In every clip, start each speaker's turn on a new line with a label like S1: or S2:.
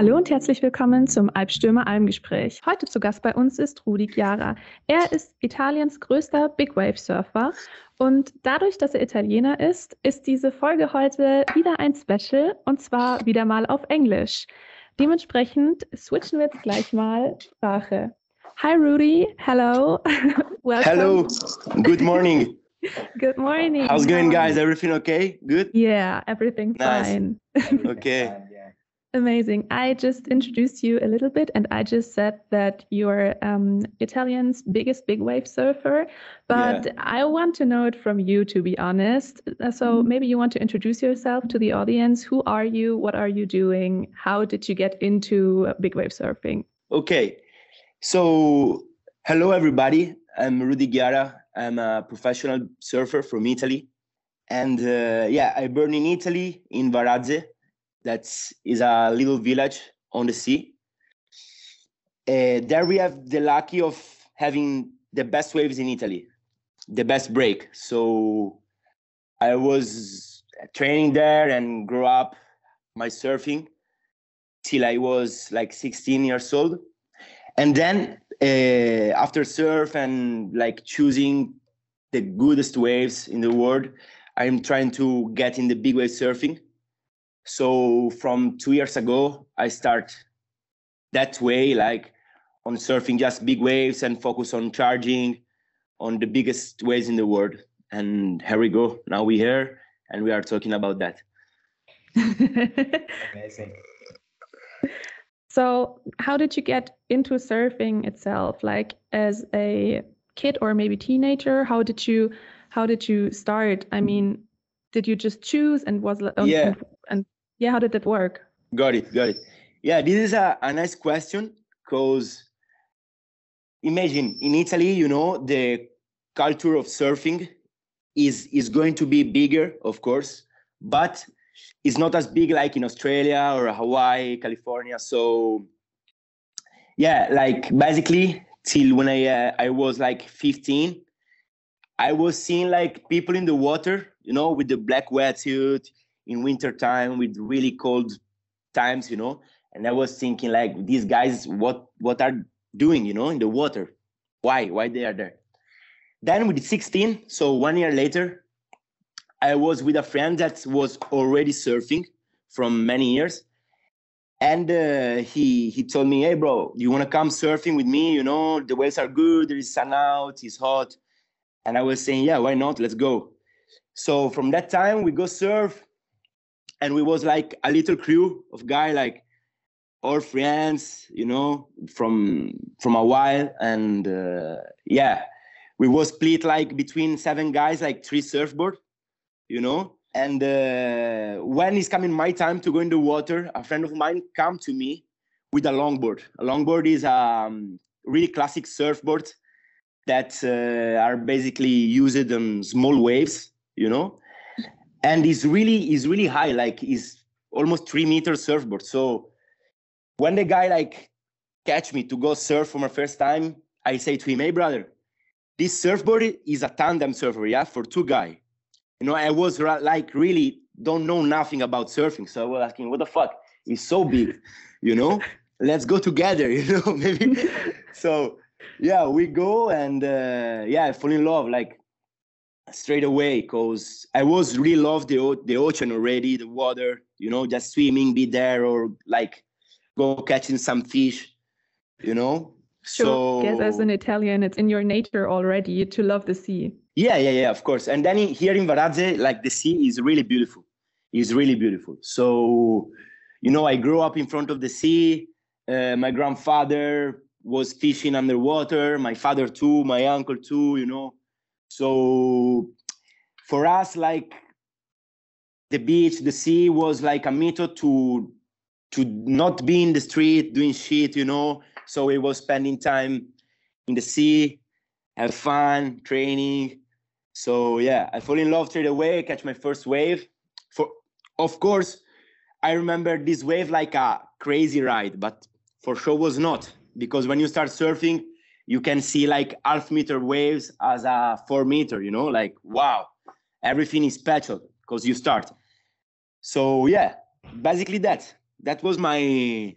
S1: Hallo und herzlich willkommen zum Alpstürmer Almgespräch. Heute zu Gast bei uns ist Rudi Chiara. Er ist Italiens größter Big Wave Surfer und dadurch, dass er Italiener ist, ist diese Folge heute wieder ein Special und zwar wieder mal auf Englisch. Dementsprechend switchen wir jetzt gleich mal Sprache. Hi Rudy, hello.
S2: Welcome. Hello. Good morning.
S1: Good morning.
S2: How's going, guys? Everything okay? Good?
S1: Yeah, everything
S2: Nice.
S1: fine.
S2: Okay.
S1: Amazing. I just introduced you a little bit and I just said that you're um, Italian's biggest big wave surfer, but
S2: Yeah.
S1: I want to know it from you, to be honest. Uh, So maybe you want to introduce yourself to the audience. Who are you? What are you doing? How did you get into uh, big wave surfing?
S2: Okay. So, hello, everybody. I'm Rudy Chiara. I'm a professional surfer from Italy. And uh, yeah, I born in Italy, in Varazze. That is a little village on the sea. Uh, there we have the lucky of having the best waves in Italy, the best break. So I was training there and grew up my surfing till I was like 16 years old. And then uh, after surf and like choosing the goodest waves in the world, I'm trying to get in the big wave surfing. So from two years ago, I start that way, like on surfing just big waves and focus on charging on the biggest waves in the world. And here we go. Now we're here and we are talking about that.
S3: Amazing.
S1: So, how did you get into surfing itself? Like as a kid or maybe teenager? How did you how did you start? I mean, did you just choose and was li-
S2: Yeah.
S1: and, and yeah, how did that work?
S2: Got it, got it. Yeah, this is a, a nice question because imagine in Italy, you know, the culture of surfing is is going to be bigger, of course, but it's not as big like in Australia or Hawaii, California. So yeah, like basically till when I uh, I was like 15, I was seeing like people in the water, you know, with the black wetsuit in winter time with really cold times, you know. And I was thinking like these guys, what what are doing, you know, in the water? Why? Why they are there? Then with 16, so one year later, I was with a friend that was already surfing from many years. And uh, he he told me, hey bro, you wanna come surfing with me? You know, the waves are good, there is sun out, it's hot. And I was saying, yeah, why not? Let's go. So from that time we go surf and we was like a little crew of guy like all friends you know from from a while. And uh, yeah we was split like between seven guys like three surfboard you know? And uh, when it's coming my time to go in the water a friend of mine come to me with a longboard. A longboard is a um, really classic surfboard that uh, are basically used on small waves you know and it's really is really high like is almost three meter surfboard. So when the guy like catch me to go surf for my first time i say to him hey brother this surfboard is a tandem surfer yeah for two guy you know i was like really don't know nothing about surfing so i was asking what the fuck? It's so big you know? Let's go together you know maybe. So yeah we go and uh, yeah i fall in love like straight away because I was really love the the ocean already, the water, you know, just swimming, be there or like go catching some fish, you know.
S1: Sure. I Guess as an Italian, it's in your nature already to love the sea.
S2: yeah, yeah, yeah, of course. And then in- here in Varazze, like the sea is really beautiful. It's really beautiful. So, you know, I grew up in front of the sea. Uh, my grandfather was fishing underwater. My father too. My uncle too. You know, so for us, like the beach, the sea was like a method to to not be in the street doing shit. You know, so we was spending time in the sea, have fun, training. So yeah, I fall in love straight away, catch my first wave. For of course, I remember this wave like a crazy ride, but for sure was not because when you start surfing, you can see like half meter waves as a four meter, you know, like wow, everything is special because you start. So yeah, basically that. That was my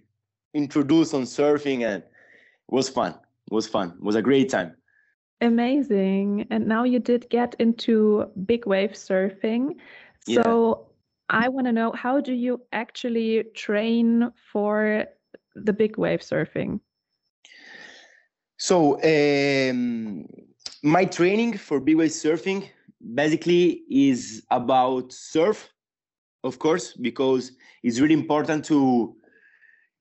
S2: introduced on surfing and it was fun. It was fun. It was a great time.
S1: Amazing. And now you did get into big wave surfing. So yeah. I want to know how do you actually train for the big wave surfing?
S2: So um, my training for big wave surfing basically is about surf, of course, because it's really important to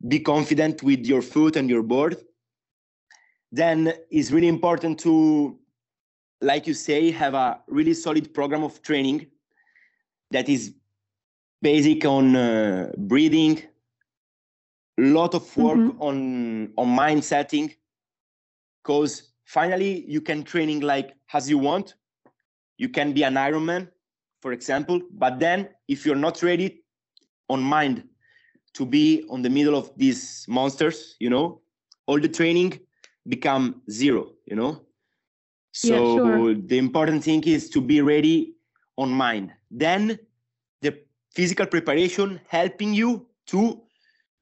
S2: be confident with your foot and your board. Then it's really important to, like you say, have a really solid program of training that is basic on uh, breathing, a lot of work mm-hmm. on on mind setting, because finally you can training like as you want. You can be an Ironman, for example, but then if you're not ready on mind to be on the middle of these monsters, you know, all the training become zero, you know. So yeah, sure. the important thing is to be ready on mind. Then the physical preparation helping you to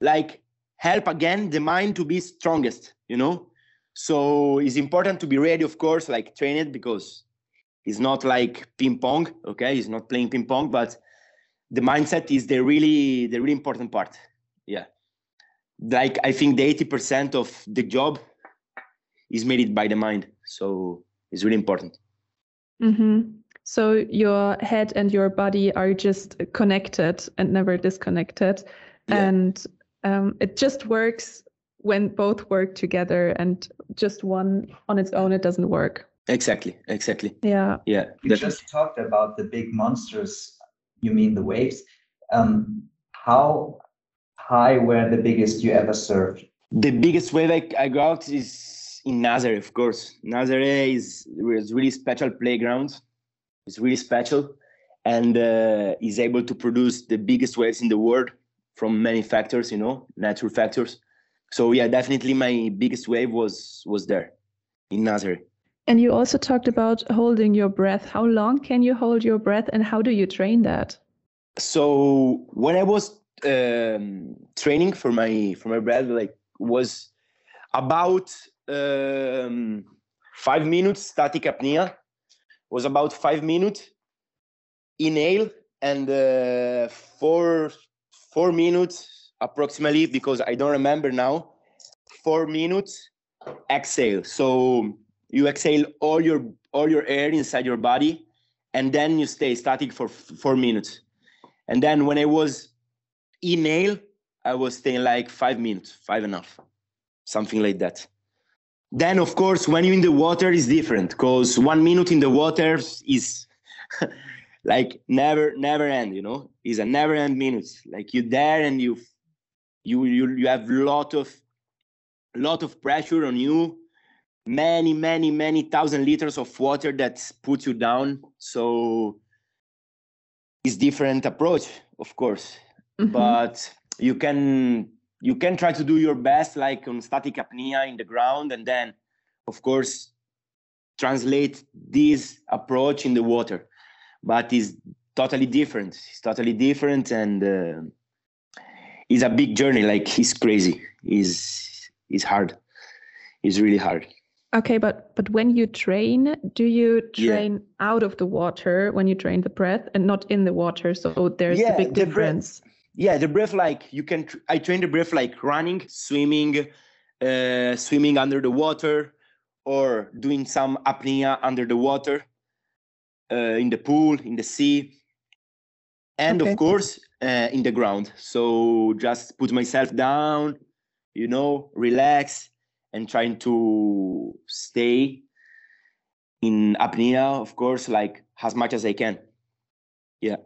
S2: like help again the mind to be strongest, you know. So it's important to be ready, of course, like train it because it's not like ping pong, okay? It's not playing ping pong, but the mindset is the really the really important part yeah like i think the 80% of the job is made by the mind so it's really important
S1: mm-hmm. so your head and your body are just connected and never disconnected yeah. and um, it just works when both work together and just one on its own it doesn't work
S2: exactly exactly
S1: yeah
S2: yeah
S3: you just talked about the big monsters you mean the waves. Um, how high were the biggest you ever surfed?
S2: The biggest wave I, I got is in Nazaré, of course. Nazaré is, is really special playground. It's really special and uh, is able to produce the biggest waves in the world from many factors, you know, natural factors. So yeah, definitely my biggest wave was was there in Nazaré.
S1: And you also talked about holding your breath. How long can you hold your breath and how do you train that?
S2: So when I was um, training for my for my breath, like was about um, five minutes static apnea. Was about five minutes inhale and uh, four four minutes approximately because I don't remember now. Four minutes exhale. So you exhale all your all your air inside your body and then you stay static for four minutes and then when i was inhale i was staying like five minutes five and a half something like that then of course when you're in the water is different because one minute in the water is like never never end you know is a never end minute like you there and you you you, you have lot of lot of pressure on you. Many many many thousand liters of water that puts you down. So it's different approach of course. Mm-hmm. but you can you can try to do your best like on static apnea in the ground and then of course translate this approach in the water. But it's totally different. It's totally different and uh, it's a big journey like it's crazy it's it's hard it's really hard
S1: Okay, but but when you train, do you train yeah. out of the water when you train the breath and not in the water? So there's yeah, a big difference.
S2: Breath, yeah, the breath like you can. I train the breath like running, swimming, uh, swimming under the water, or doing some apnea under the water, uh, in the pool, in the sea, and okay. of course uh, in the ground. So just put myself down, you know, relax and trying to stay in apnea, of course, like as much as I can. Yeah.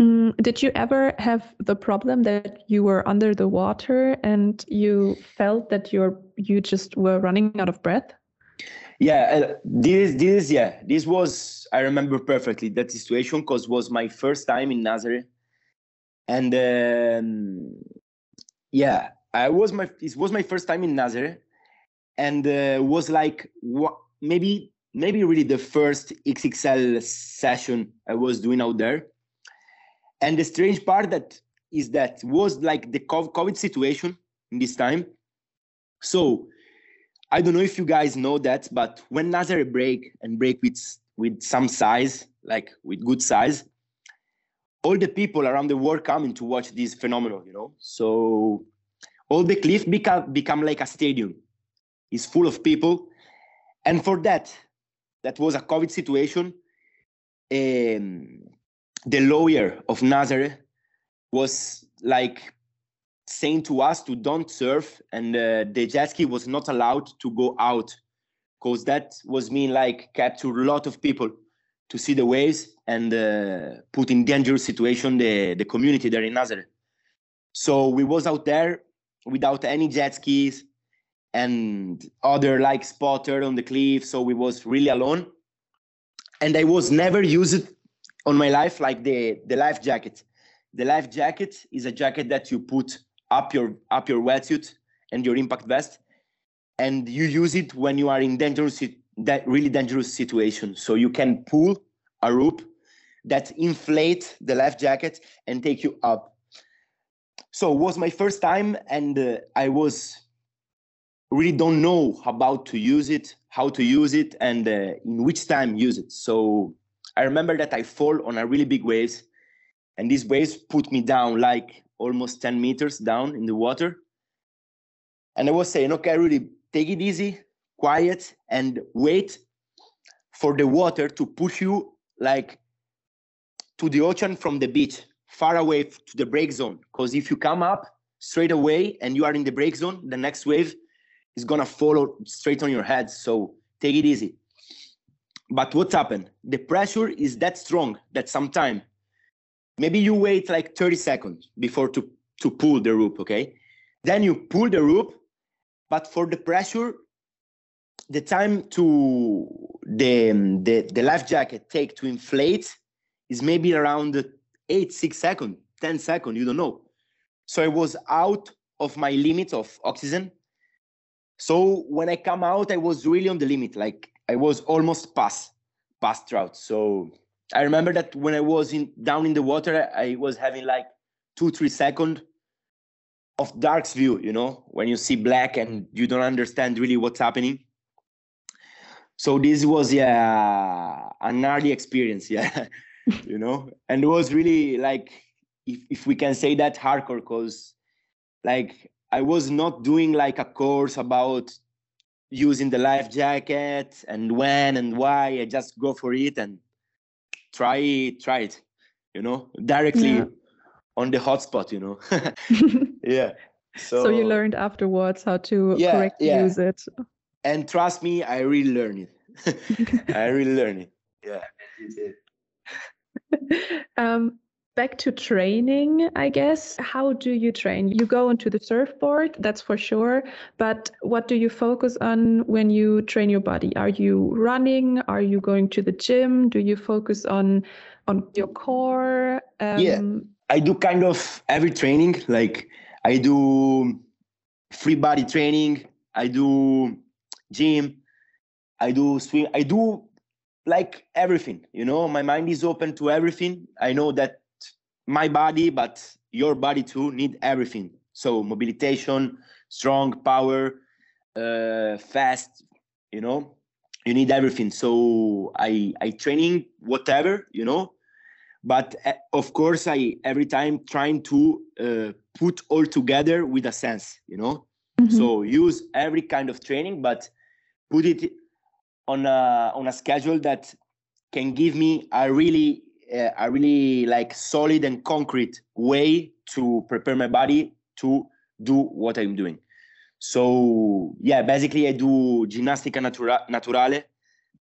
S1: Mm, did you ever have the problem that you were under the water and you felt that you're you just were running out of breath?
S2: Yeah, uh, this this yeah this was I remember perfectly that situation because was my first time in Nazaré, and um, yeah, I was my it was my first time in Nazaré, and uh, was like what, maybe maybe really the first XXL session I was doing out there. And the strange part that is that was like the COVID situation in this time. So I don't know if you guys know that, but when Nazare break and break with with some size, like with good size, all the people around the world coming to watch this phenomenon, you know. So all the cliff become become like a stadium. It's full of people, and for that, that was a COVID situation. Um, the lawyer of Nazare was like saying to us to don't surf, and uh, the jet ski was not allowed to go out because that was mean like capture a lot of people to see the waves and uh, put in dangerous situation the, the community there in Nazareth. So we was out there without any jet skis and other like spotter on the cliff. So we was really alone. And I was never used on my life like the, the life jacket. The life jacket is a jacket that you put up your up your wetsuit and your impact vest and you use it when you are in dangerous that really dangerous situation. So you can pull a rope that inflate the life jacket and take you up. So it was my first time and uh, i was really don't know about to use it how to use it and uh, in which time use it. So i remember that i fall on a really big waves and these waves put me down like almost 10 meters down in the water. And i was saying okay really take it easy, quiet, and wait for the water to push you like to the ocean from the beach, far away to the break zone. Because if you come up straight away and you are in the break zone, the next wave is gonna follow straight on your head. So take it easy. But what's happened? The pressure is that strong that sometime maybe you wait like 30 seconds before to to pull the rope, okay? Then you pull the rope but for the pressure the time to the, the the life jacket take to inflate is maybe around 8 6 seconds 10 seconds you don't know. So i was out of my limit of oxygen. So when i come out i was really on the limit like i was almost past past drought. So i remember that when i was in down in the water i was having like two three seconds of dark's view you know when you see black and you don't understand really what's happening so this was yeah an early experience yeah you know? And it was really like if, if we can say that hardcore because like i was not doing like a course about using the life jacket and when and why. I just go for it and try it try it you know? Directly yeah. on the hotspot you know? Yeah
S1: so, so you learned afterwards how to yeah, correctly yeah. use it
S2: and trust me i really learned it. I really learned it. Yeah.
S1: Um, back to training i guess. How do you train? You go onto the surfboard that's for sure but what do you focus on when you train your body? Are you running? Are you going to the gym? Do you focus on on your core?
S2: Um, yeah. I do kind of every training. Like I do free body training. I do gym. I do swim. I do like everything. You know, my mind is open to everything. I know that my body, but your body too, need everything. So mobilization, strong, power, uh, fast. You know, you need everything. So I I training whatever. You know, but uh, of course i every time trying to uh, put all together with a sense you know mm-hmm. so use every kind of training but put it on a on a schedule that can give me a really uh, a really like solid and concrete way to prepare my body to do what i'm doing so yeah basically i do ginnastica natura- naturale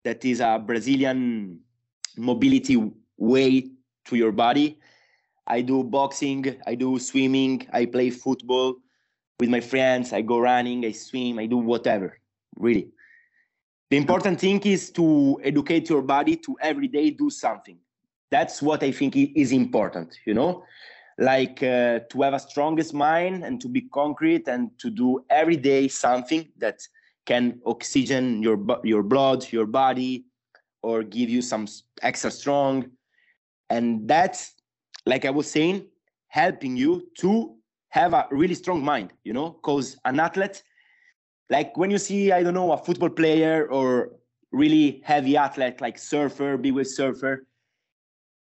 S2: that is a brazilian mobility way to your body. I do boxing, I do swimming, I play football with my friends, I go running, I swim, I do whatever, really. The important thing is to educate your body to every day do something. That's what I think is important, you know? Like uh, to have a strongest mind and to be concrete and to do every day something that can oxygen your your blood, your body, or give you some extra strong and that's like i was saying helping you to have a really strong mind, you know, because an athlete, like when you see, I don't know, a football player or really heavy athlete like surfer, big wave surfer,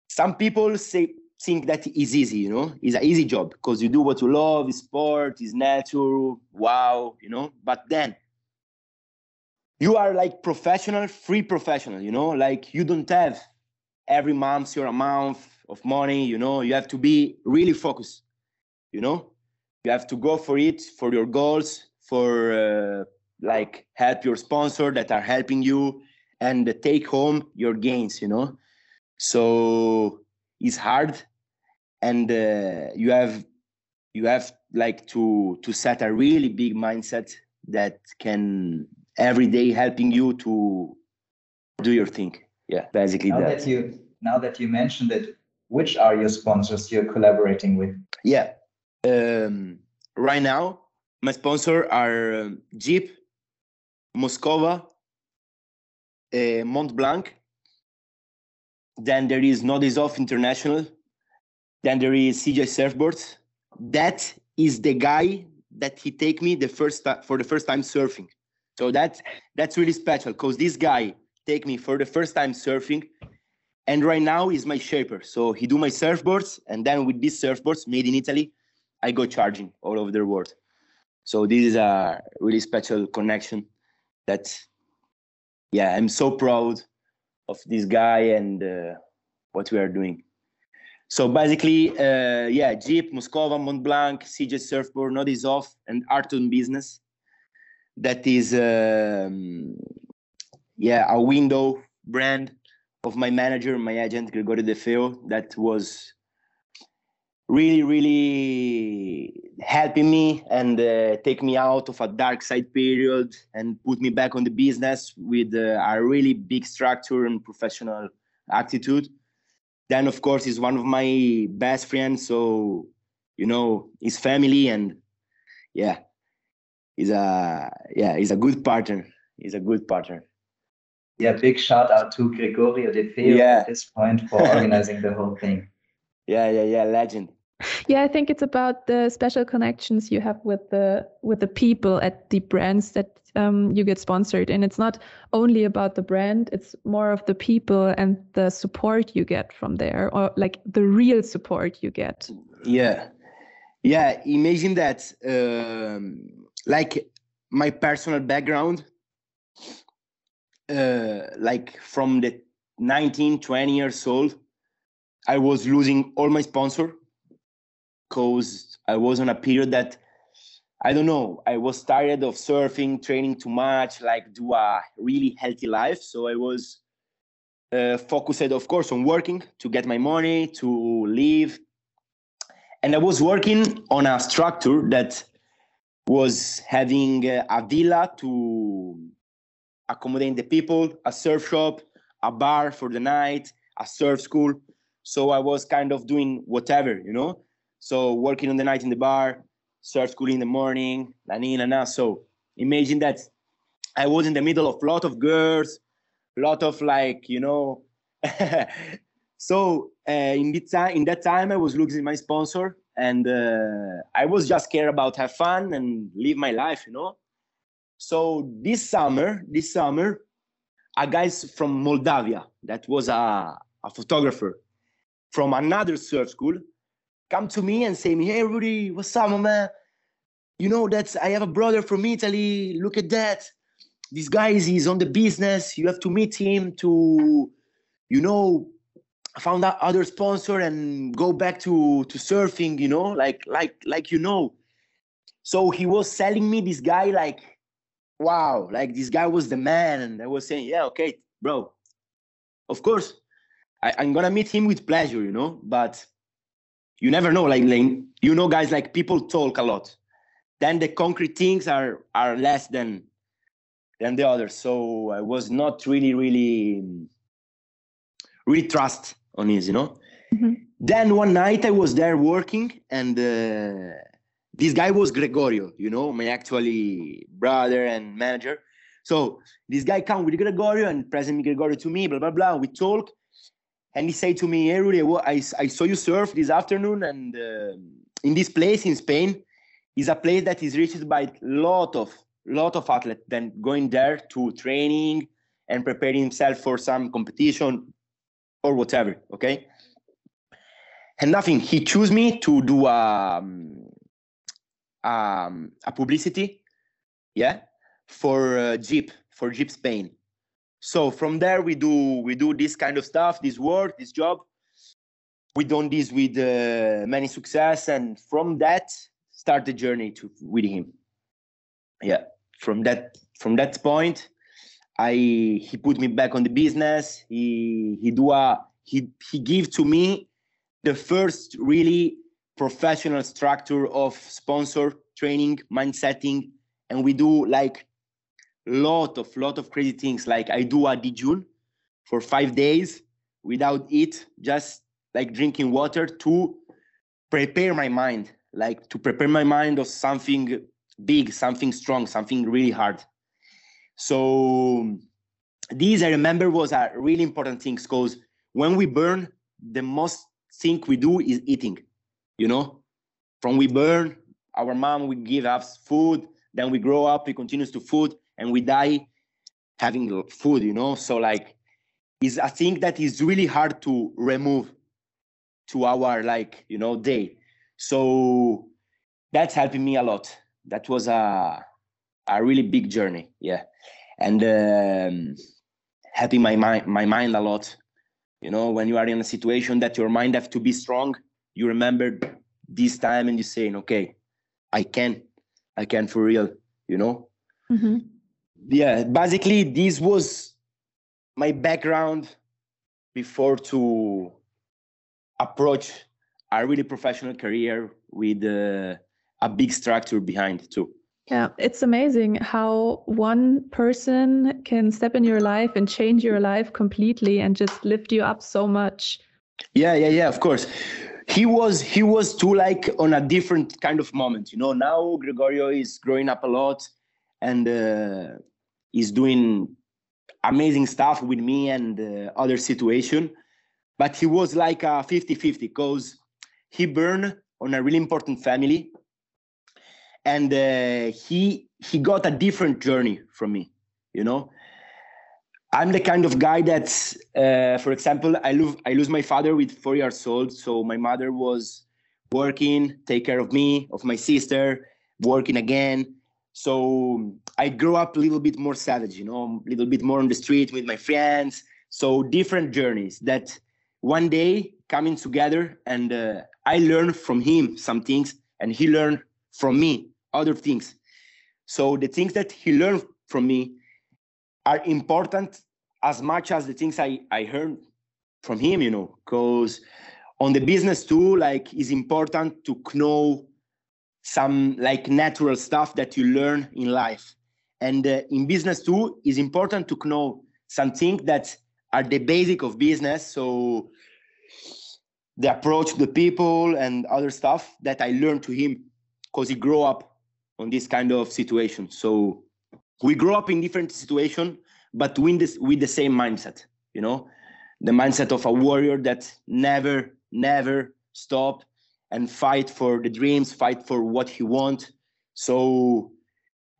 S2: some people say think that is easy, you know, it's an easy job because you do what you love, it's sport, it's natural, wow, you know. But then you are like professional, free professional, you know, like you don't have every month your amount of money, you know, you have to be really focused, you know, you have to go for it, for your goals, for uh, like help your sponsor that are helping you and take home your gains, you know. So it's hard and uh, you have you have like to to set a really big mindset that can every day helping you to do your thing yeah basically
S3: now that. that you now that you mentioned it which are your sponsors you're collaborating with
S2: yeah um, right now my sponsor are um, jeep moscova uh, mont blanc then there is Nodizov International then there is CJ Surfboards. That is the guy that he take me the first for the first time surfing. So that's that's really special because this guy take me for the first time surfing, and right now is my shaper. So he do my surfboards, and then with these surfboards made in Italy, I go charging all over the world. So this is a really special connection. That yeah, I'm so proud of this guy and uh, what we are doing. So basically, uh, yeah, Jeep, Moscova, Mont Blanc, CJ Surfboard, Nodizov, and Arton Business. That is, um, yeah, a window brand of my manager, my agent, Gregorio De Feo, that was really, really helping me and uh, take me out of a dark side period and put me back on the business with uh, a really big structure and professional attitude. Then of course he's one of my best friends so you know his family and yeah he's a yeah he's a good partner. He's a good partner.
S3: Yeah big shout out to gregorio de feo yeah. at this point for organizing the whole thing.
S2: Yeah yeah yeah legend
S1: yeah i think it's about the special connections you have with the with the people at the brands that um, you get sponsored. And it's not only about the brand it's more of the people and the support you get from there or like the real support you get.
S2: Yeah. Yeah imagine that um, like my personal background uh, like from the 19 20 years old i was losing all my sponsor because i was on a period that I don't know. I was tired of surfing, training too much, like do a really healthy life. So I was uh, focused, of course, on working to get my money to live. And I was working on a structure that was having uh, a villa to accommodate the people, a surf shop, a bar for the night, a surf school. So I was kind of doing whatever, you know. So working on the night in the bar, start school in the morning, na na na. So imagine that I was in the middle of a lot of girls, a lot of like, you know. so uh, in, the time, in that time, I was losing my sponsor and uh, I was just care about have fun and live my life, you know. So this summer, this summer, a guy from Moldavia that was a, a photographer from another surf school come to me and say me, hey Rudy, what's up, my man? You know that I have a brother from Italy. Look at that. This guy is he's on the business. You have to meet him to, you know, found out other sponsor and go back to to surfing. You know, like like like you know. So he was selling me this guy like, wow, like this guy was the man, and I was saying, yeah, okay, bro, of course, I, I'm gonna meet him with pleasure, you know, but you never know like, like you know guys like people talk a lot. Then the concrete things are are less than than the others. So i was not really really really trust on this you know? Mm-hmm. then one night i was there working and uh, this guy was gregorio you know my actually brother and manager. So this guy come with gregorio and present gregorio to me blah blah blah. We talk and he said to me, "Hey Rudy, well, I, I saw you surf this afternoon, and uh, in this place in Spain is a place that is reached by lot of lot of athletes then going there to training and preparing himself for some competition or whatever okay? And nothing. He chose me to do um, um, a publicity yeah for uh, jeep for jeep spain so from there we do we do this kind of stuff this work this job. We done this with uh, many success and from that start the journey to with him. Yeah from that from that point i he put me back on the business. He he do a he he give to me the first really professional structure of sponsor training mindsetting and we do like lot of lot of crazy things. Like i do a dijun for five days without eat just like drinking water to prepare my mind like to prepare my mind of something big something strong something really hard. So these i remember was a really important thing because when we burn the most thing we do is eating you know? From we burn our mom will give us food then we grow up we continues to food and we die having food you know? So like is a thing that is really hard to remove to our like you know day. So that's helping me a lot. That was a a really big journey yeah. And um, helping my mind my mind a lot. You know when you are in a situation that your mind have to be strong you remember this time and you're saying okay i can i can for real you know? Mm-hmm. Yeah basically this was my background before to approach a really professional career with uh, a big structure behind too.
S1: Yeah, it's amazing how one person can step in your life and change your life completely and just lift you up so much.
S2: Yeah, yeah, yeah, of course. He was he was too like on a different kind of moment, you know. Now Gregorio is growing up a lot and uh, is doing amazing stuff with me and uh, other situation. But he was like a 50-50 because he burned on a really important family. And uh, he he got a different journey from me you know? I'm the kind of guy that uh, for example i lose i lose my father with four years old. So my mother was working take care of me of my sister working again so i grew up a little bit more savage you know a little bit more on the street with my friends. So different journeys that one day coming together and uh, i learned from him some things and he learned from me other things. So the things that he learned from me are important as much as the things i i heard from him you know because on the business too like it's important to know some like natural stuff that you learn in life and uh, in business too it's important to know something that are the basic of business. So the approach the people and other stuff that I learned to him because he grew up on this kind of situation. So we grow up in different situation, but with this with the same mindset, you know, the mindset of a warrior that never, never stop and fight for the dreams, fight for what he want. So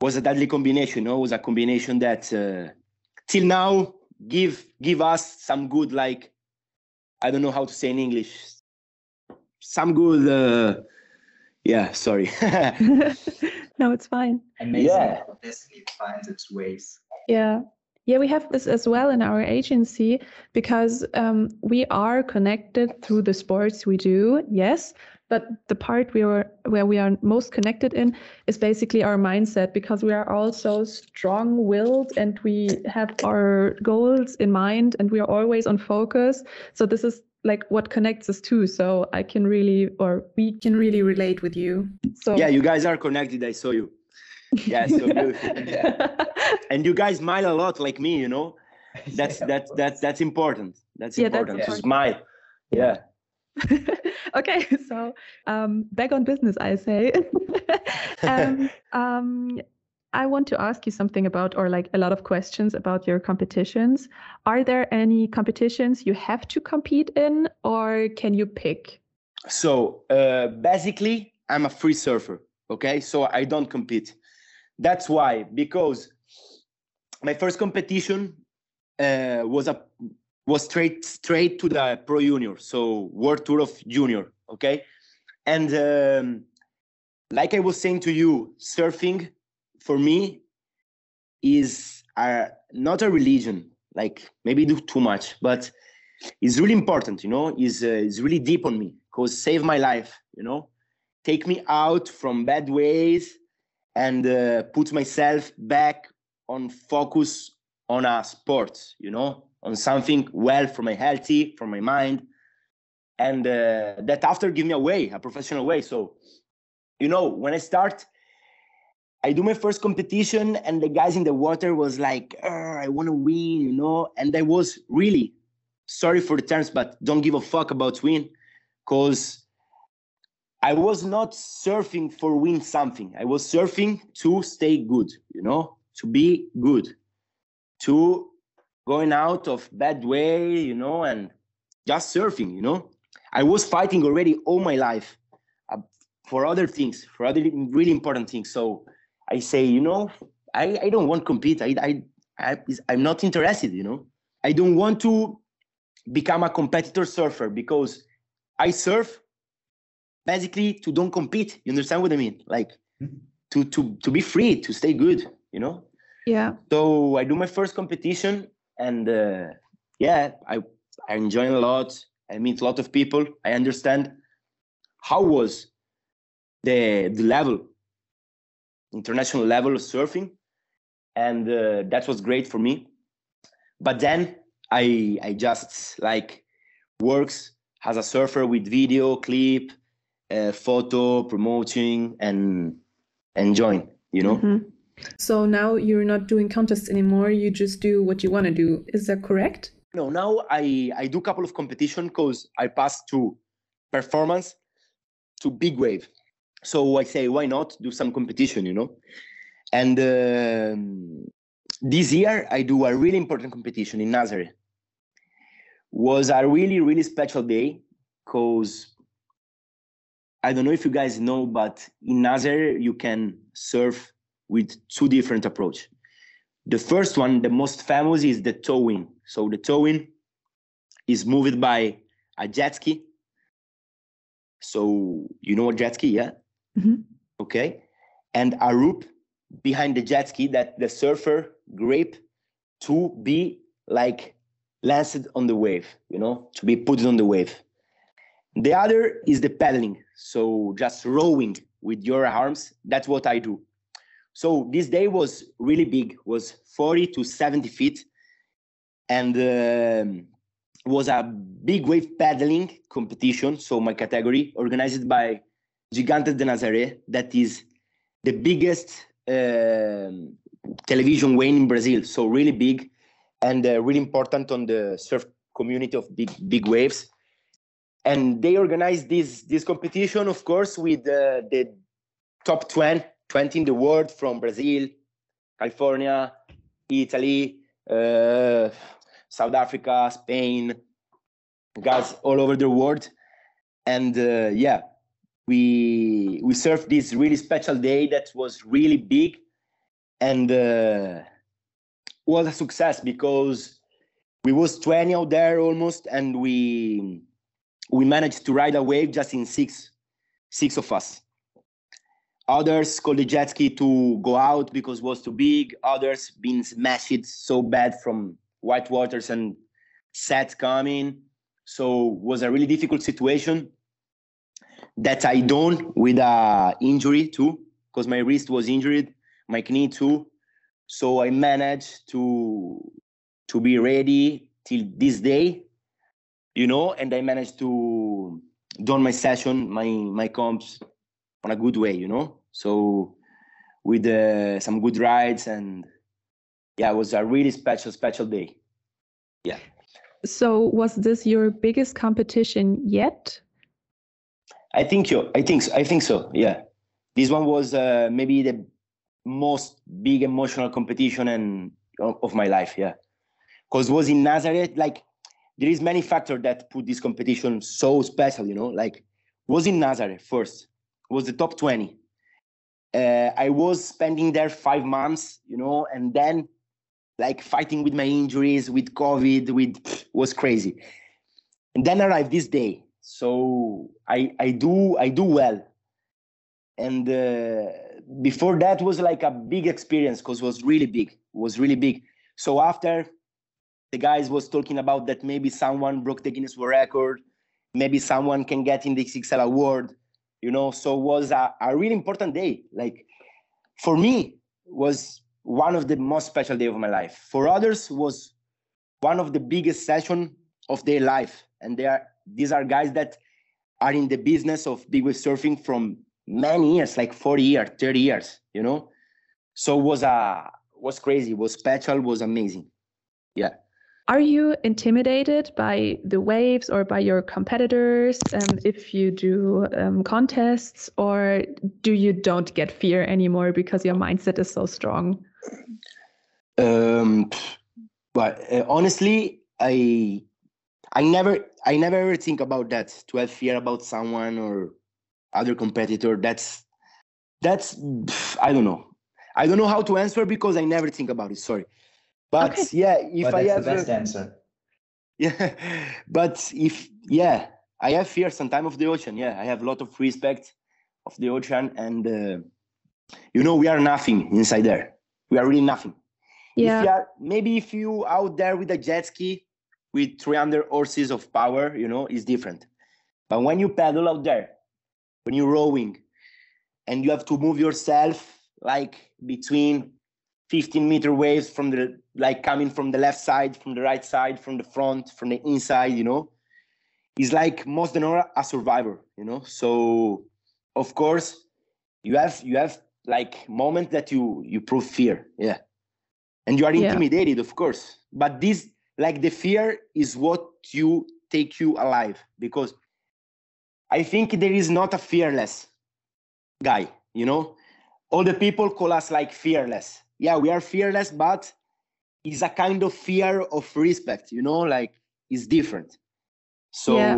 S2: was a deadly combination, you know, it was a combination that uh, till now give give us some good like I don't know how to say in English. Some good uh yeah, sorry.
S1: no, it's fine.
S3: Amazing yeah. destiny finds its ways.
S1: Yeah. Yeah, we have this as well in our agency because um, we are connected through the sports we do, yes, but the part we are where we are most connected in is basically our mindset because we are all so strong-willed and we have our goals in mind and we are always on focus. So this is like what connects us too. So I can really or we can really relate with you. So
S2: yeah, you guys are connected. I saw you. Yeah, so yeah. and you guys smile a lot like me, you know. That's yeah, that's that's that's important. That's yeah, important that's to smile. Yeah.
S1: okay, so um, back on business, I say. um, um, I want to ask you something about, or like a lot of questions about your competitions. Are there any competitions you have to compete in, or can you pick?
S2: So uh, basically, I'm a free surfer. Okay, so I don't compete. That's why because my first competition uh, was a was straight straight to the pro junior, so world tour of junior. Okay, and um, like I was saying to you, surfing for me is a, not a religion. Like maybe do too much, but it's really important. You know, is uh, is really deep on me because save my life. You know, take me out from bad ways and uh, put myself back on focus on a sport. You know, on something well for my healthy, for my mind, and uh, that after give me a way, a professional way. So, you know, when I start I do my first competition, and the guys in the water was like, "I want to win," you know. And I was really sorry for the terms, but don't give a fuck about win, cause I was not surfing for win something. I was surfing to stay good, you know, to be good, to going out of bad way, you know, and just surfing, you know. I was fighting already all my life uh, for other things, for other really important things. So I say, you know, I, I don't want to compete. I, I, I, I'm not interested, you know. I don't want to become a competitor surfer because I surf basically to don't compete. You understand what I mean? Like mm-hmm. to to to be free, to stay good, you know?
S1: Yeah.
S2: So I do my first competition and uh, yeah, I I enjoy a lot. I meet a lot of people. I understand how was the the level international level of surfing, and uh, that was great for me. But then I I just like works as a surfer with video, clip, uh, photo, promoting, and enjoying. You know. Mm-hmm.
S1: So now you're not doing contests anymore. You just do what you want to do. Is that correct?
S2: No, now I I do a couple of competition because I passed to performance to big wave so I say, why not do some competition, you know? And um, this year I do a really important competition in Nazaré. Was a really really special day because I don't know if you guys know, but in Nazaré you can surf with two different approach. The first one, the most famous, is the towing. So the towing is moved by a jet ski. So you know a jet ski, yeah? Mm-hmm. Okay. And a rope behind the jet ski that the surfer grip to be like lanced on the wave, you know, to be put on the wave. The other is the paddling. So just rowing with your arms. That's what I do. So this day was really big, was 40 to 70 feet. And um, was a big wave paddling competition. So my category organized by Gigantes de Nazaré, that is the biggest uh, television wave in Brazil. So really big and uh, really important on the surf community of big big waves. And they organized this this competition, of course, with uh, the top 20, 20 in the world from Brazil, California, Italy, uh, South Africa, Spain, guys all over the world. And uh, yeah, we we surfed this really special day that was really big and uh, was a success because we was 20 out there almost and we we managed to ride a wave just in six six of us others called the jet ski to go out because it was too big others been smashed so bad from white waters and sets coming so was a really difficult situation that I done with a injury too, because my wrist was injured, my knee too. So I managed to to be ready till this day, you know, and I managed to done my session, my my comps on a good way, you know. So with uh, some good rides and yeah, it was a really special special day. Yeah.
S1: So was this your biggest competition yet?
S2: I think so. I think. I think so. Yeah, this one was uh, maybe the most big emotional competition and of my life. Yeah, because was in Nazareth, Like there is many factors that put this competition so special. You know, like was in Nazareth first. was the top 20 uh, i was spending there five months you know and then like fighting with my injuries with covid with was crazy. And then arrived this day. So i i do i do well. And uh, before that was like a big experience because was really big was really big. So after the guys was talking about that maybe someone broke the guinness world record maybe someone can get in the xxl award you know so was a, a really important day. Like for me was one of the most special day of my life. For others was one of the biggest session of their life. And they are these are guys that are in the business of big wave surfing from many years like 40 years 30 years you know? So was a was crazy was special was amazing. Yeah
S1: are you intimidated by the waves or by your competitors um, if you do um, contests, or do you don't get fear anymore because your mindset is so strong?
S2: Um, but uh, honestly, I I never I never ever think about that to have fear about someone or other competitor. That's that's I don't know. I don't know how to answer because I never think about it. Sorry. But okay. yeah, if
S3: but
S2: I
S3: have the best a, answer.
S2: Yeah, but if yeah, I have fear sometimes of the ocean. Yeah, I have a lot of respect of the ocean, and uh, you know we are nothing inside there. We are really nothing.
S1: Yeah.
S2: If are, maybe if you out there with a jet ski with 300 horses of power, you know, is different. But when you paddle out there, when you're rowing, and you have to move yourself like between 15 meter waves from the like coming from the left side from the right side from the front from the inside you know? Is like most than all a survivor you know? So of course you have you have like moment that you you prove fear yeah. And you are intimidated yeah. of course. But this like the fear is what you take you alive. Because i think there is not a fearless guy you know? All the people call us like fearless. Yeah, we are fearless, but it's a kind of fear of respect, you know, like it's different. So yeah.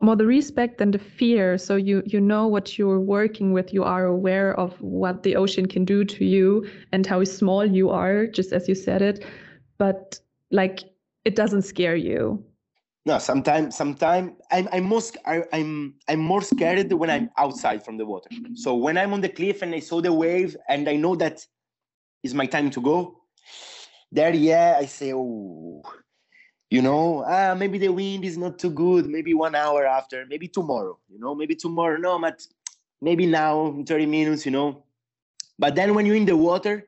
S1: more the respect than the fear. So you you know what you're working with. You are aware of what the ocean can do to you and how small you are, just as you said it. But like it doesn't scare you.
S2: No, sometimes sometimes I'm I'm most I, I'm I'm more scared when I'm outside from the water. So when I'm on the cliff and I saw the wave and I know that is my time to go. There, yeah, I say, oh, you know, ah, maybe the wind is not too good. Maybe one hour after, maybe tomorrow, you know, maybe tomorrow. No, but maybe now in 30 minutes, you know. But then when you're in the water,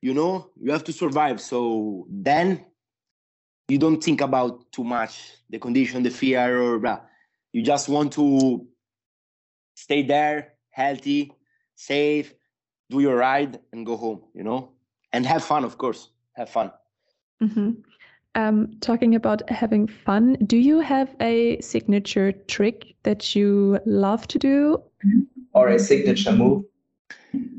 S2: you know, you have to survive. So then you don't think about too much the condition, the fear, or blah. You just want to stay there, healthy, safe, do your ride and go home you know and have fun of course have fun.
S1: Mm-hmm. um, talking about having fun do you have a signature trick that you love to do?
S3: Or a signature move?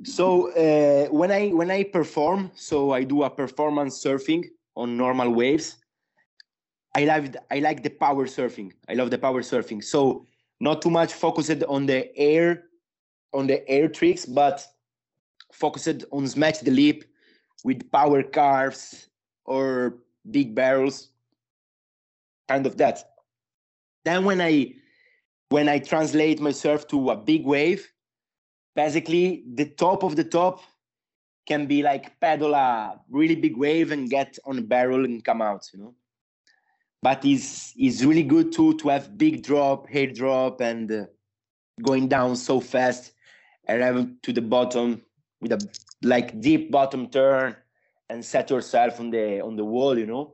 S2: So uh, when i when i perform so i do a performance surfing on normal waves i love i like the power surfing. I love the power surfing. So not too much focused on the air on the air tricks but focused on smash the lip with power carves or big barrels, kind of that. Then when I when I translate myself to a big wave, basically the top of the top can be like paddle a really big wave and get on a barrel and come out, you know. But it's it's really good too to have big drop, hair drop, and uh, going down so fast, arriving to the bottom with a like deep bottom turn and set yourself on the on the wall you know?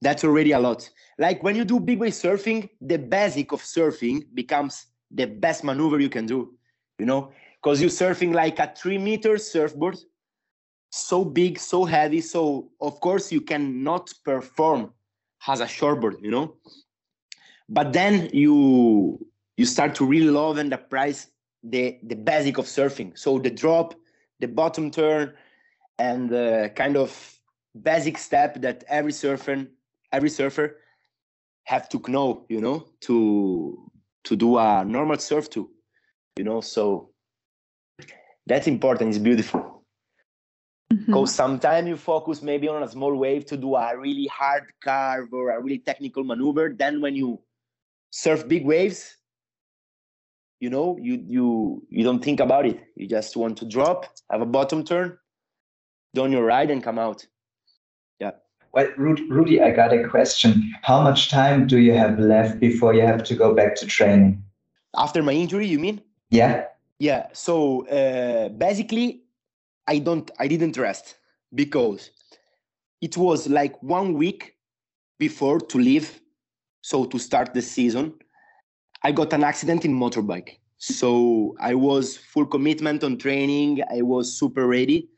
S2: That's already a lot. Like when you do big wave surfing the basic of surfing becomes the best maneuver you can do you know? Because you're surfing like a three meter surfboard so big so heavy so of course you cannot perform as a shortboard you know? But then you you start to really love and appraise the the basic of surfing. So the drop, the bottom turn, and the kind of basic step that every surfer every surfer have to know, you know, to to do a normal surf too. you know so that's important it's beautiful because mm-hmm. sometimes you focus maybe on a small wave to do a really hard carve or a really technical maneuver then when you surf big waves you know you you you don't think about it. You just want to drop have a bottom turn down your ride and come out. Yeah.
S3: Well rudy i got a question. How much time do you have left before you have to go back to training?
S2: After my injury you mean?
S3: Yeah.
S2: Yeah. So uh, basically i don't i didn't rest because it was like one week before to leave so to start the season I got an accident in motorbike. So I was full commitment on training. I was super ready.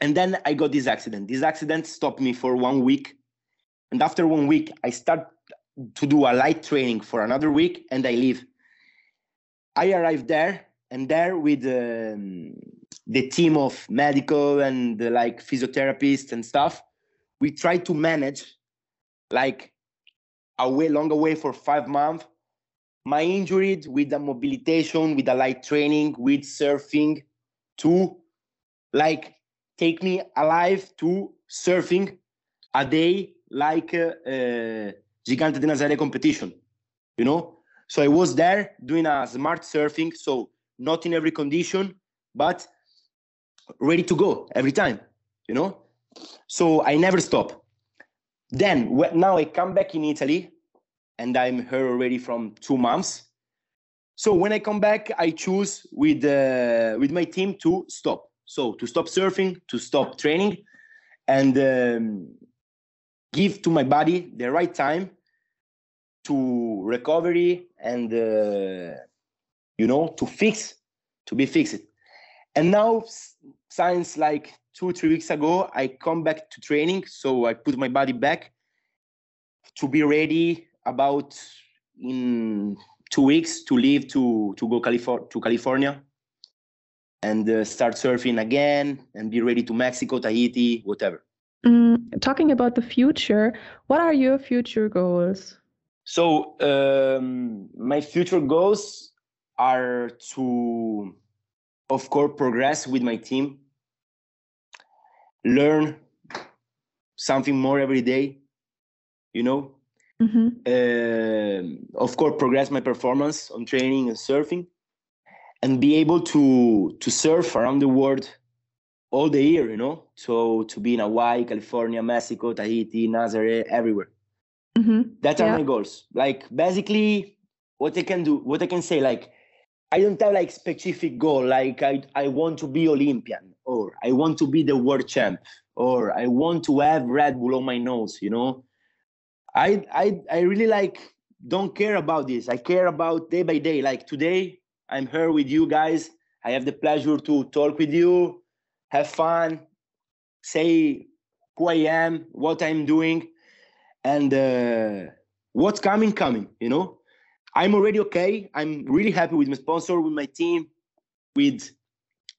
S2: And then I got this accident. This accident stopped me for one week. And after one week, I start to do a light training for another week and I leave. I arrived there and there with um, the team of medical and the, like physiotherapists and stuff, we tried to manage like a way longer way for five months my injury with the mobilization, with the light training, with surfing, to like take me alive to surfing a day like uh, uh, Gigante de Nazaré competition, you know? So I was there doing a smart surfing, so not in every condition, but ready to go every time, you know? So I never stop. Then now I come back in Italy and I'm here already from two months. So when I come back, I choose with uh, with my team to stop. So to stop surfing, to stop training, and um, give to my body the right time to recovery and uh, you know to fix, to be fixed. And now, since like two three weeks ago, I come back to training. So I put my body back to be ready about in two weeks to leave to to go California to California and uh, start surfing again and be ready to Mexico, Tahiti, whatever.
S1: Mm, talking about the future, what are your future goals?
S2: So um, my future goals are to, of course, progress with my team, learn something more every day, you know, Mm-hmm. Uh, of course, progress my performance on training and surfing, and be able to to surf around the world all the year. You know, so to be in Hawaii, California, Mexico, Tahiti, Nazaré, everywhere. Mm-hmm. That are yeah. my goals. Like basically, what I can do, what I can say, like I don't have like specific goal. Like I I want to be Olympian, or I want to be the world champ, or I want to have Red Bull on my nose. You know I I I really like don't care about this. I care about day by day. Like today, I'm here with you guys. I have the pleasure to talk with you, have fun, say who I am, what I'm doing, and uh, what's coming, coming. You know, I'm already okay. I'm really happy with my sponsor, with my team, with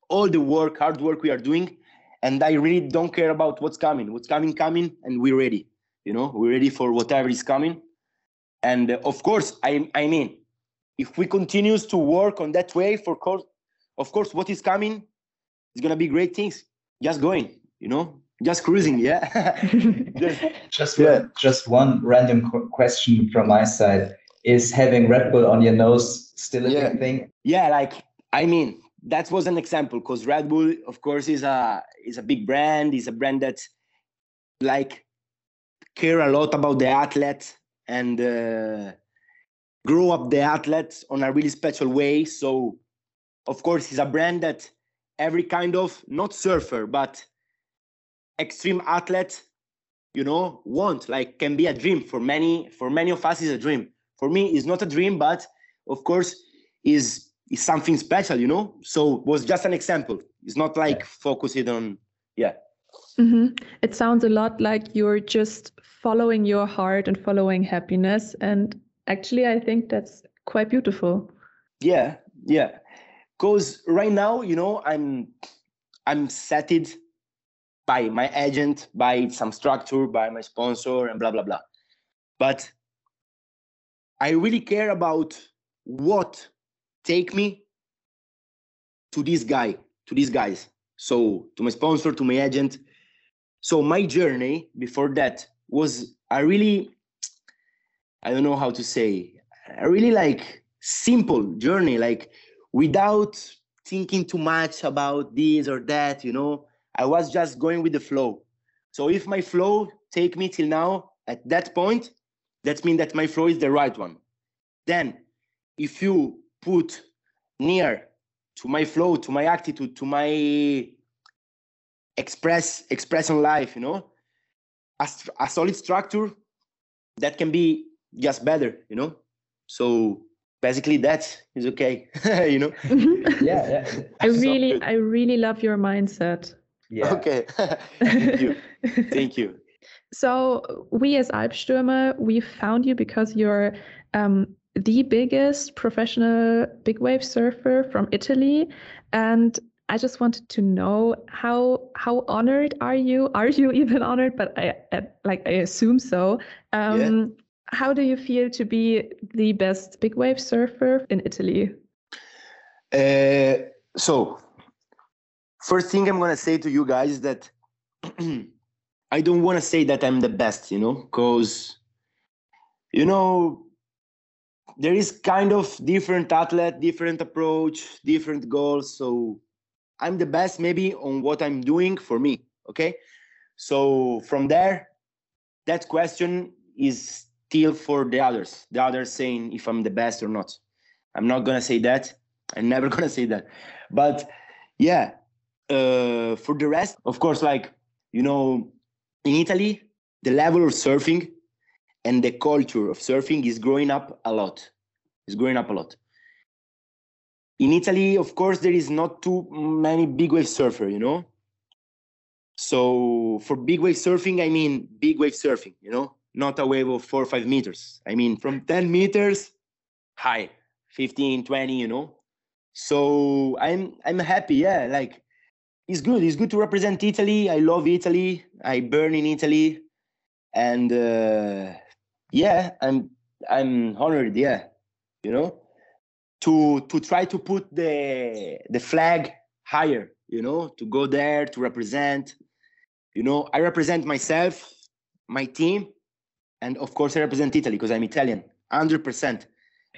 S2: all the work, hard work we are doing, and I really don't care about what's coming. What's coming, coming, and we're ready you know we're ready for whatever is coming. And uh, of course i i mean if we continues to work on that way for course of course what is coming is going to be great things. Just going you know just cruising yeah.
S3: Just, just yeah. One, just one random question from my side. Is having red bull on your nose still a yeah. big thing?
S2: Yeah like i mean that was an example because red bull of course is a is a big brand is a brand that like care a lot about the athlete and uh, grow up the athletes on a really special way. So, of course, it's a brand that every kind of not surfer but extreme athlete, you know, want like can be a dream for many. For many of us, is a dream. For me, it's not a dream, but of course, is is something special, you know. So was just an example. It's not like focusing on yeah.
S1: Mm-hmm. It sounds a lot like you're just following your heart and following happiness. And actually, I think that's quite beautiful.
S2: Yeah, yeah. Because right now, you know, I'm I'm settled by my agent, by some structure, by my sponsor, and blah blah blah. But I really care about what take me to this guy, to these guys. So to my sponsor, to my agent. So my journey before that was a really, I don't know how to say, a really like simple journey, like without thinking too much about this or that, you know. I was just going with the flow. So if my flow take me till now at that point, that means that my flow is the right one. Then if you put near to my flow, to my attitude, to my express expression life, you know, a, a solid structure that can be just better, you know. So basically that is okay, you know.
S3: yeah, yeah.
S1: I really, I really love your mindset.
S2: Yeah. Okay. Thank you. Thank you.
S1: So we as Alpstürmer, we found you because you're um, the biggest professional big wave surfer from Italy, and I just wanted to know how how honored are you? Are you even honored? But I, I like I assume so. Um, yeah. How do you feel to be the best big wave surfer in Italy?
S2: Uh, so first thing I'm gonna say to you guys is that I don't want to say that I'm the best, you know, because you know there is kind of different athlete, different approach, different goals. So I'm the best maybe on what I'm doing for me. Okay. So from there, that question is still for the others. The others saying if I'm the best or not. I'm not gonna say that. I'm never gonna say that. But yeah, uh, for the rest, of course, like you know, in Italy, the level of surfing and the culture of surfing is growing up a lot. It's growing up a lot. In Italy, of course, there is not too many big wave surfer, you know. So for big wave surfing, I mean big wave surfing, you know, not a wave of four or five meters. I mean from 10 meters high, 15, 20, you know. So I'm I'm happy, yeah. Like it's good. It's good to represent Italy. I love Italy. I burn in Italy, and uh, yeah, I'm I'm honored. Yeah, you know, to to try to put the the flag higher. You know, to go there to represent. You know, I represent myself, my team, and of course I represent Italy because I'm Italian, hundred percent.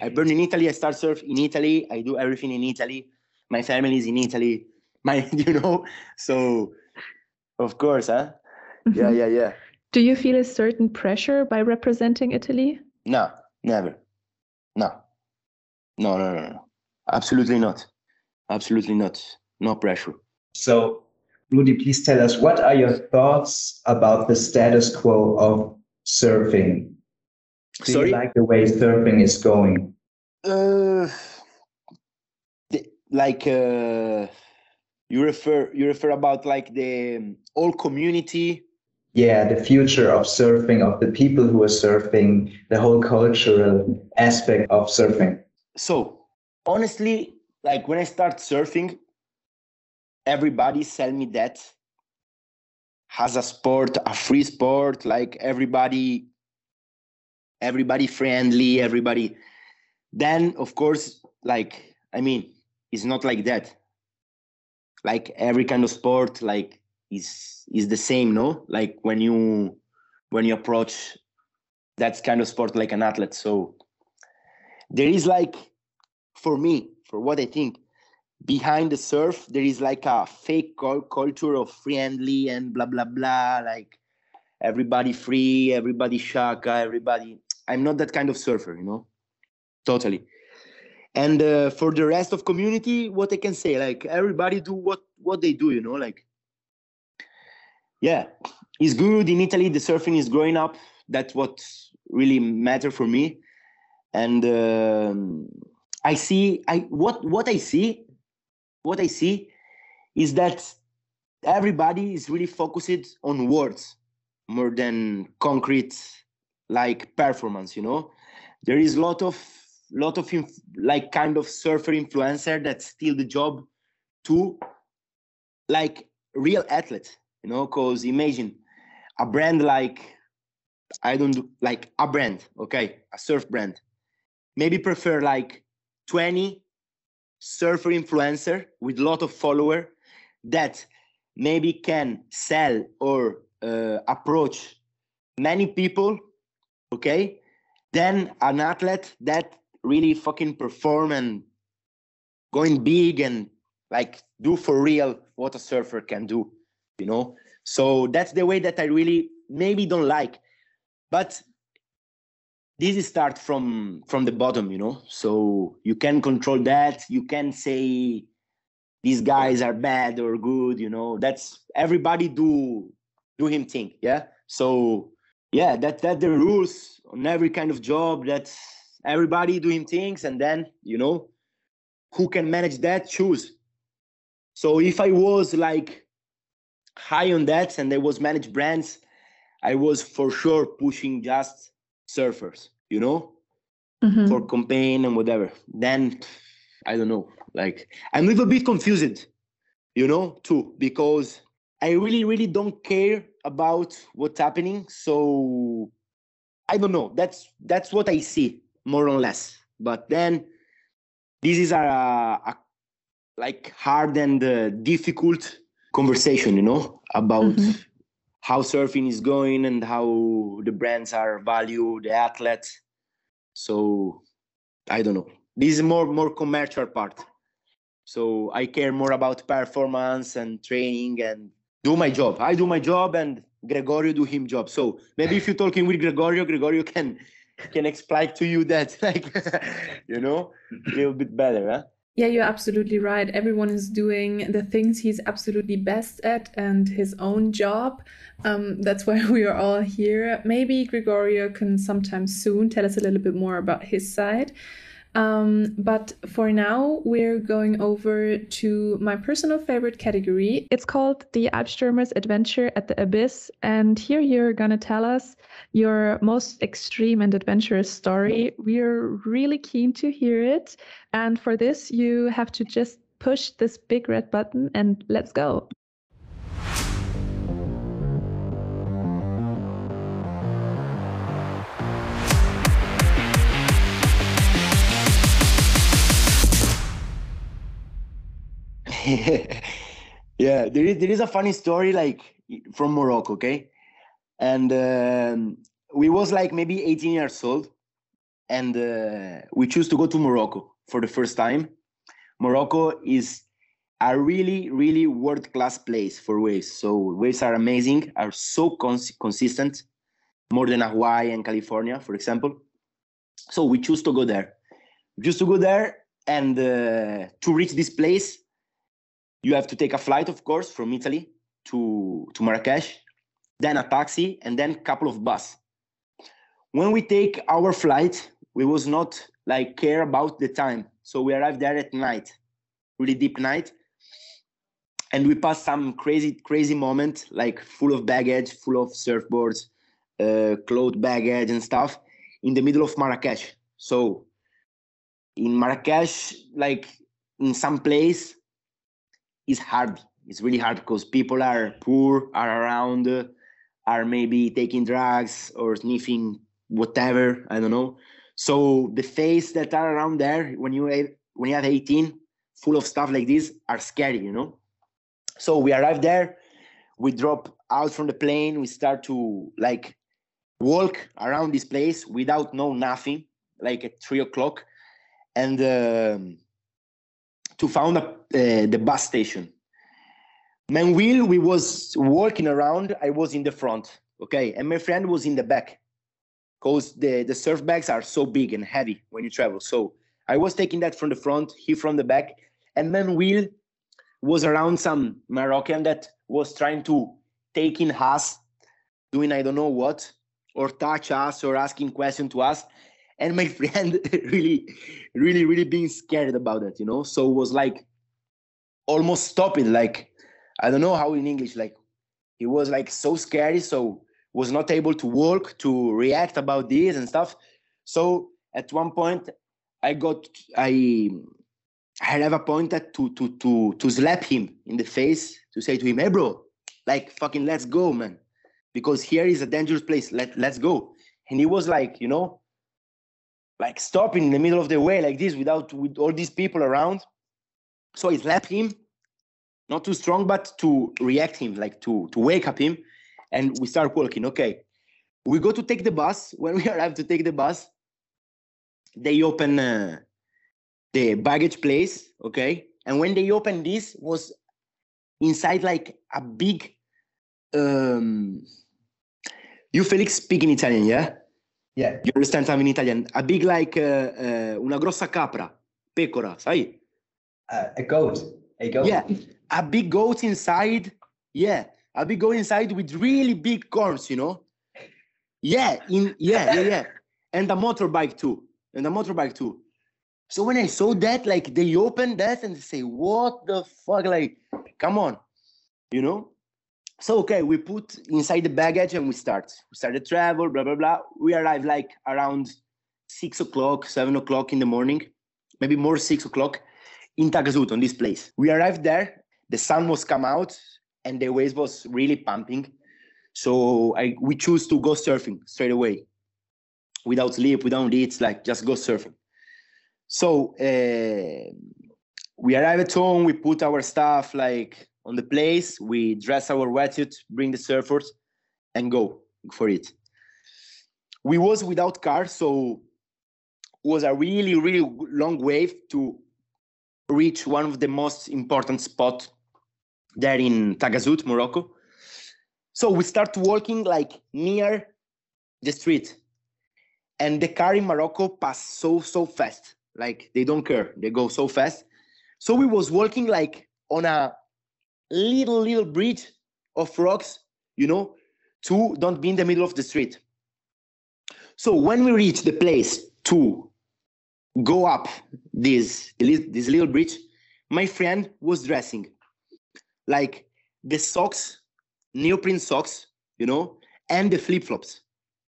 S2: I burn in Italy. I start surf in Italy. I do everything in Italy. My family is in Italy my you know so of course huh mm-hmm. yeah yeah yeah
S1: do you feel a certain pressure by representing italy
S2: no never no no no no no absolutely not. Absolutely not. No pressure.
S3: So rudy please tell us what are your thoughts about the status quo of surfing? Do Sorry? you like the way surfing is going?
S2: Uh like uh you refer you refer about like the um, whole community?
S3: Yeah the future of surfing of the people who are surfing the whole cultural aspect of surfing
S2: so honestly like when i start surfing everybody sell me that has a sport a free sport like everybody everybody friendly everybody. Then of course like i mean it's not like that. Like every kind of sport like is is the same no? Like when you when you approach that kind of sport like an athlete. So there is like for me for what i think behind the surf there is like a fake culture of friendly and blah blah blah like everybody free everybody shaka everybody i'm not that kind of surfer you know? Totally. And uh, for the rest of community what i can say like everybody do what what they do you know like yeah it's good. In italy the surfing is growing up. That's what really matter for me and um, i see i what what i see what i see is that everybody is really focused on words more than concrete like performance you know? There is a lot of lot of inf- like kind of surfer influencer that steal the job to like real athlete you know? Because imagine a brand like i don't do, like a brand okay? A surf brand maybe prefer like 20 surfer influencer with a lot of follower that maybe can sell or uh, approach many people okay? Then an athlete that really fucking perform and going big and like do for real what a surfer can do you know? So that's the way that i really maybe don't like. But this is start from from the bottom you know? So you can control that. You can say these guys are bad or good you know? That's everybody do do him thing yeah? So yeah that that the rules on every kind of job that everybody doing things and then you know who can manage that choose. So if i was like high on that and there was managed brands i was for sure pushing just surfers you know? Mm-hmm. for campaign and whatever. Then i don't know like i'm a little bit confused you know too because i really really don't care about what's happening so i don't know. That's that's what i see more or less. But then this is a, a like hard and uh, difficult conversation you know about mm-hmm how surfing is going and how the brands are value the athletes. So i don't know. This is more more commercial part. So i care more about performance and training and do my job. I do my job and gregorio do him job. So maybe if you're talking with gregorio gregorio can can explain to you that like you know a little bit better huh?
S1: Yeah, you're absolutely right. Everyone is doing the things he's absolutely best at and his own job. Um, that's why we are all here. Maybe Gregorio can sometime soon tell us a little bit more about his side. Um, but for now, we're going over to my personal favorite category. It's called the Alpstürmer's Adventure at the Abyss. And here you're going to tell us your most extreme and adventurous story. We're really keen to hear it. And for this, you have to just push this big red button and let's go.
S2: yeah, there is there is a funny story like from Morocco, okay, and um, we was like maybe 18 years old, and uh, we choose to go to Morocco for the first time. Morocco is a really really world class place for waves. So waves are amazing, are so cons- consistent, more than Hawaii and California, for example. So we choose to go there. We choose to go there, and uh, to reach this place you have to take a flight, of course, from Italy to, to Marrakesh, then a taxi, and then a couple of bus. When we take our flight, we was not like care about the time. So we arrived there at night, really deep night. And we passed some crazy, crazy moment, like full of baggage, full of surfboards, uh, baggage and stuff in the middle of Marrakesh. So in Marrakesh, like in some place, is hard. It's really hard because people are poor, are around, are maybe taking drugs or sniffing whatever. I don't know. So the face that are around there when you when you have 18, full of stuff like this, are scary, you know. So we arrive there, we drop out from the plane, we start to like walk around this place without know nothing, like at three o'clock, and. Um, to found a, uh, the bus station. Meanwhile, we was walking around. I was in the front, okay, and my friend was in the back, because the the surf bags are so big and heavy when you travel. So I was taking that from the front, he from the back, and Meanwhile was around some Moroccan that was trying to take in us, doing I don't know what, or touch us or asking question to us and my friend really really really being scared about that you know? So it was like almost stopping like i don't know how in english like he was like so scary so was not able to walk to react about this and stuff. So at one point i got i i have a point to to to to slap him in the face to say to him hey bro like fucking let's go man. Because here is a dangerous place. Let let's go. And he was like you know like stopping in the middle of the way like this without with all these people around So I slapped him, not too strong, but to react him, like to to wake up him, and we start walking. Okay, we go to take the bus. When we arrive to take the bus, they open uh, the baggage place. Okay, and when they open this, was inside like a big. Um, you Felix speak in Italian, yeah?
S3: Yeah.
S2: You understand something in Italian? A big like uh, uh, una grossa capra, pecora, sai?
S3: Uh, a goat. A goat.
S2: Yeah, a big goat inside. Yeah, a big goat inside with really big corns, you know. Yeah, in yeah, yeah, yeah, and a motorbike too, and a motorbike too. So when I saw that, like they opened that and they say, "What the fuck?" Like, come on, you know. So okay, we put inside the baggage and we start. We started travel, blah blah blah. We arrived like around six o'clock, seven o'clock in the morning, maybe more six o'clock in Taghazout on this place. We arrived there. The sun was come out and the waves was really pumping. So I we choose to go surfing straight away, without sleep, without eat, like just go surfing. So uh, we arrive at home. We put our stuff like on the place. We dress our wetsuit, bring the surfers, and go for it. We was without car, so it was a really really long wave to reach one of the most important spot there in Taghazout, Morocco. So we start walking like near the street, and the car in Morocco pass so so fast, like they don't care, they go so fast. So we was walking like on a little little bridge of rocks, you know, to don't be in the middle of the street. So when we reach the place to go up this this little bridge, my friend was dressing like the socks, neoprene socks, you know, and the flip flops.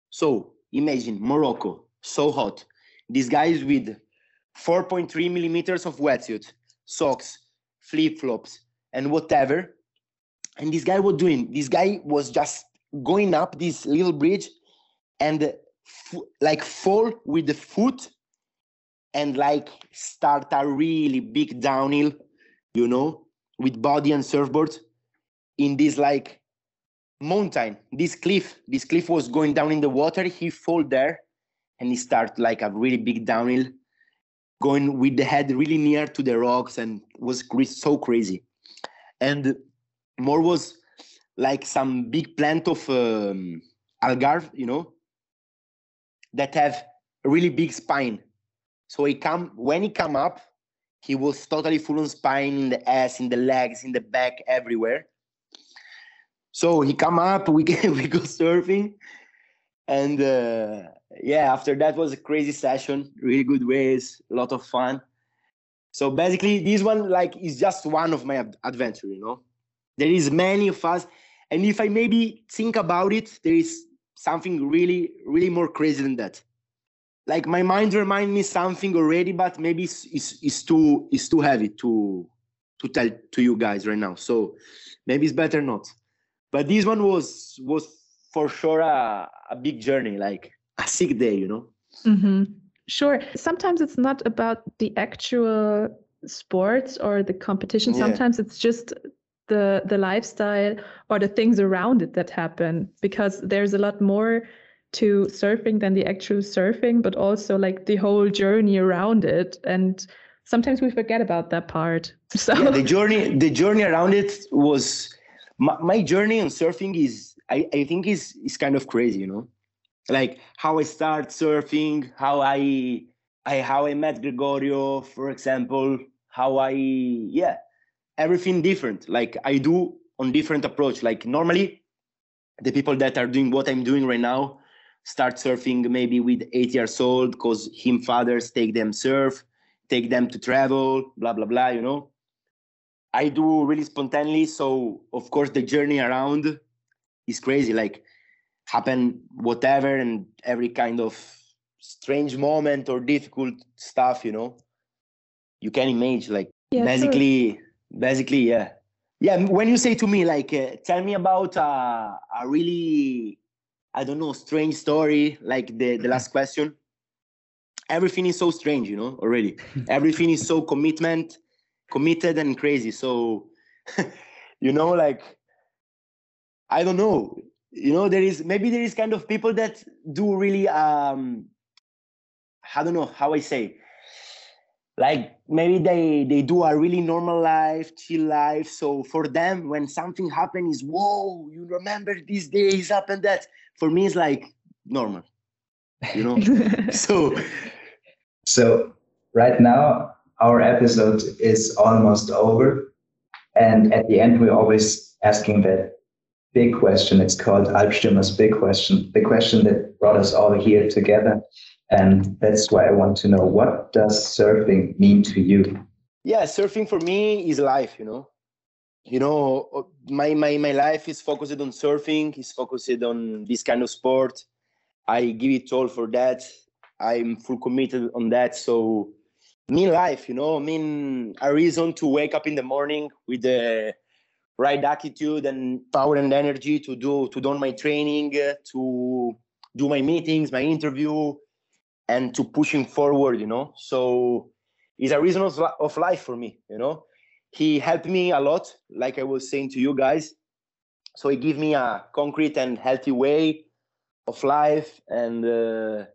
S2: So imagine Morocco, so hot. These guys with 4.3 millimeters of wetsuit, socks, flip flops, and whatever. And this guy was doing, this guy was just going up this little bridge and like fall with the foot and like start a really big downhill, you know, with body and surfboard in this like mountain, this cliff. This cliff was going down in the water. He fall there and he start like a really big downhill, going with the head really near to the rocks and was so crazy. And more was like some big plant of um, agave, you know, that have really big spine. So he come when he come up, he was totally full on spine in the ass, in the legs, in the back, everywhere. So he come up, we get, we go surfing, and uh, yeah, after that was a crazy session, really good waves, a lot of fun. So basically, this one like is just one of my adventure. You know, there is many of us, and if I maybe think about it, there is something really, really more crazy than that. Like my mind remind me something already but maybe it's, it's, it's too it's too heavy to to tell to you guys right now. So maybe it's better not. But this one was was for sure a, a big journey like a sick day you know?
S1: Hmm Sure. Sometimes it's not about the actual sports or the competition.
S2: Yeah.
S1: Sometimes it's just the the lifestyle or the things around it that happen because there's a lot more to surfing than the actual surfing, but also like the whole journey around it. And sometimes we forget about that part. So
S2: yeah, the journey the journey around it was my, my journey on surfing is I, I think is is kind of crazy you know like how i start surfing how i i how i met gregorio for example how i yeah everything different like i do on different approach like normally the people that are doing what i'm doing right now start surfing maybe with eight years old because him fathers take them surf take them to travel blah blah blah you know I do really spontaneously. So of course the journey around is crazy. Like happen whatever and every kind of strange moment or difficult stuff, you know. You can imagine like
S1: Yeah, sure.
S2: basically basically yeah. Yeah, when you say to me like uh, tell me about uh, a really I don't know strange story like the the last question. Everything is so strange, you know, already. Everything is so commitment committed and crazy. So, you know, like I don't know. You know, there is maybe there is kind of people that do really um I don't know how I say like maybe they they do a really normal life chill life. So for them when something happens is whoa you remember these days up and that for me it's like normal you know? So
S3: so right now our episode is almost over. And at the end we're always asking that big question it's called Alpstürmer's big question the question that brought us all here together and that's why I want to know what does surfing mean to you?
S2: Yeah, surfing for me is life, you know. You know, uh, my my my life is focused on surfing, is focused on this kind of sport. I give it all for that. I'm full committed on that. So mean life, you know, I mean a reason to wake up in the morning with the right attitude and power and energy to do to do my training, to do my meetings, my interview, and to pushing forward you know? So it's a reason of, of life for me you know? He helped me a lot like i was saying to you guys. So he gave me a concrete and healthy way of life and uh,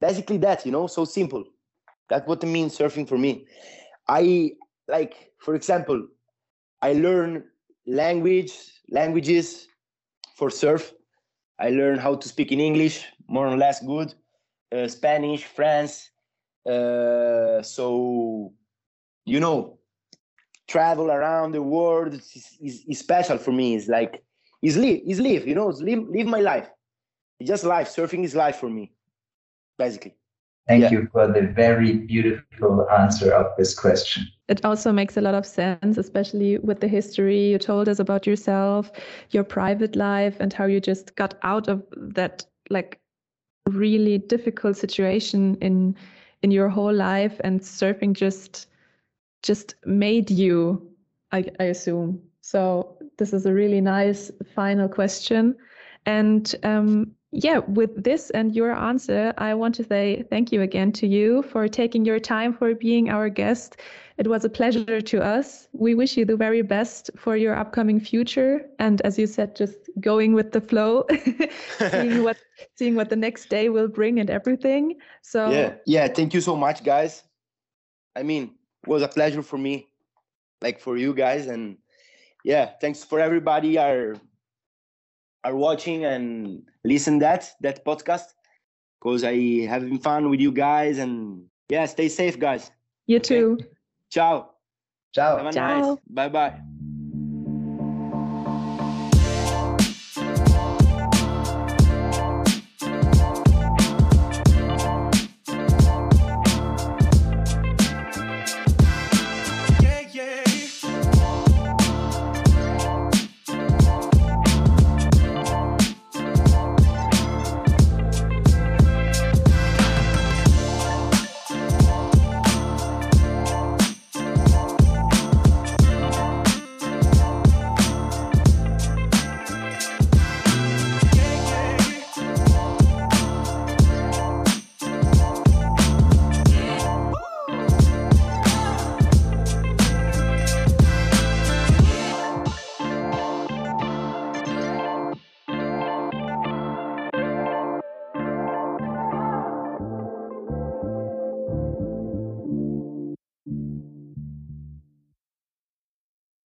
S2: basically that you know? So simple. That's what it means surfing for me. I like for example i learn language languages for surf i learn how to speak in english more or less good uh, Spanish, France. Uh, so, you know, travel around the world is, is, is, special for me. It's like, is live, is live, you know, it's live, live my life. It's just life. Surfing is life for me, basically.
S3: Thank yeah. you for the very beautiful answer of this question.
S1: It also makes a lot of sense, especially with the history you told us about yourself, your private life, and how you just got out of that like really difficult situation in in your whole life and surfing just just made you I, I assume so this is a really nice final question and um, yeah, with this and your answer, I want to say thank you again to you for taking your time for being our guest. It was a pleasure to us. We wish you the very best for your upcoming future. And as you said, just going with the flow, seeing what seeing what the next day will bring and everything. So
S2: yeah, yeah. Thank you so much, guys. I mean, it was a pleasure for me, like for you guys, and yeah, thanks for everybody. Our are watching and listen that that podcast because I having fun with you guys and yeah, stay safe, guys.
S1: You too.
S2: Ciao.
S3: Ciao.
S1: Ciao.
S2: nice. Bye bye.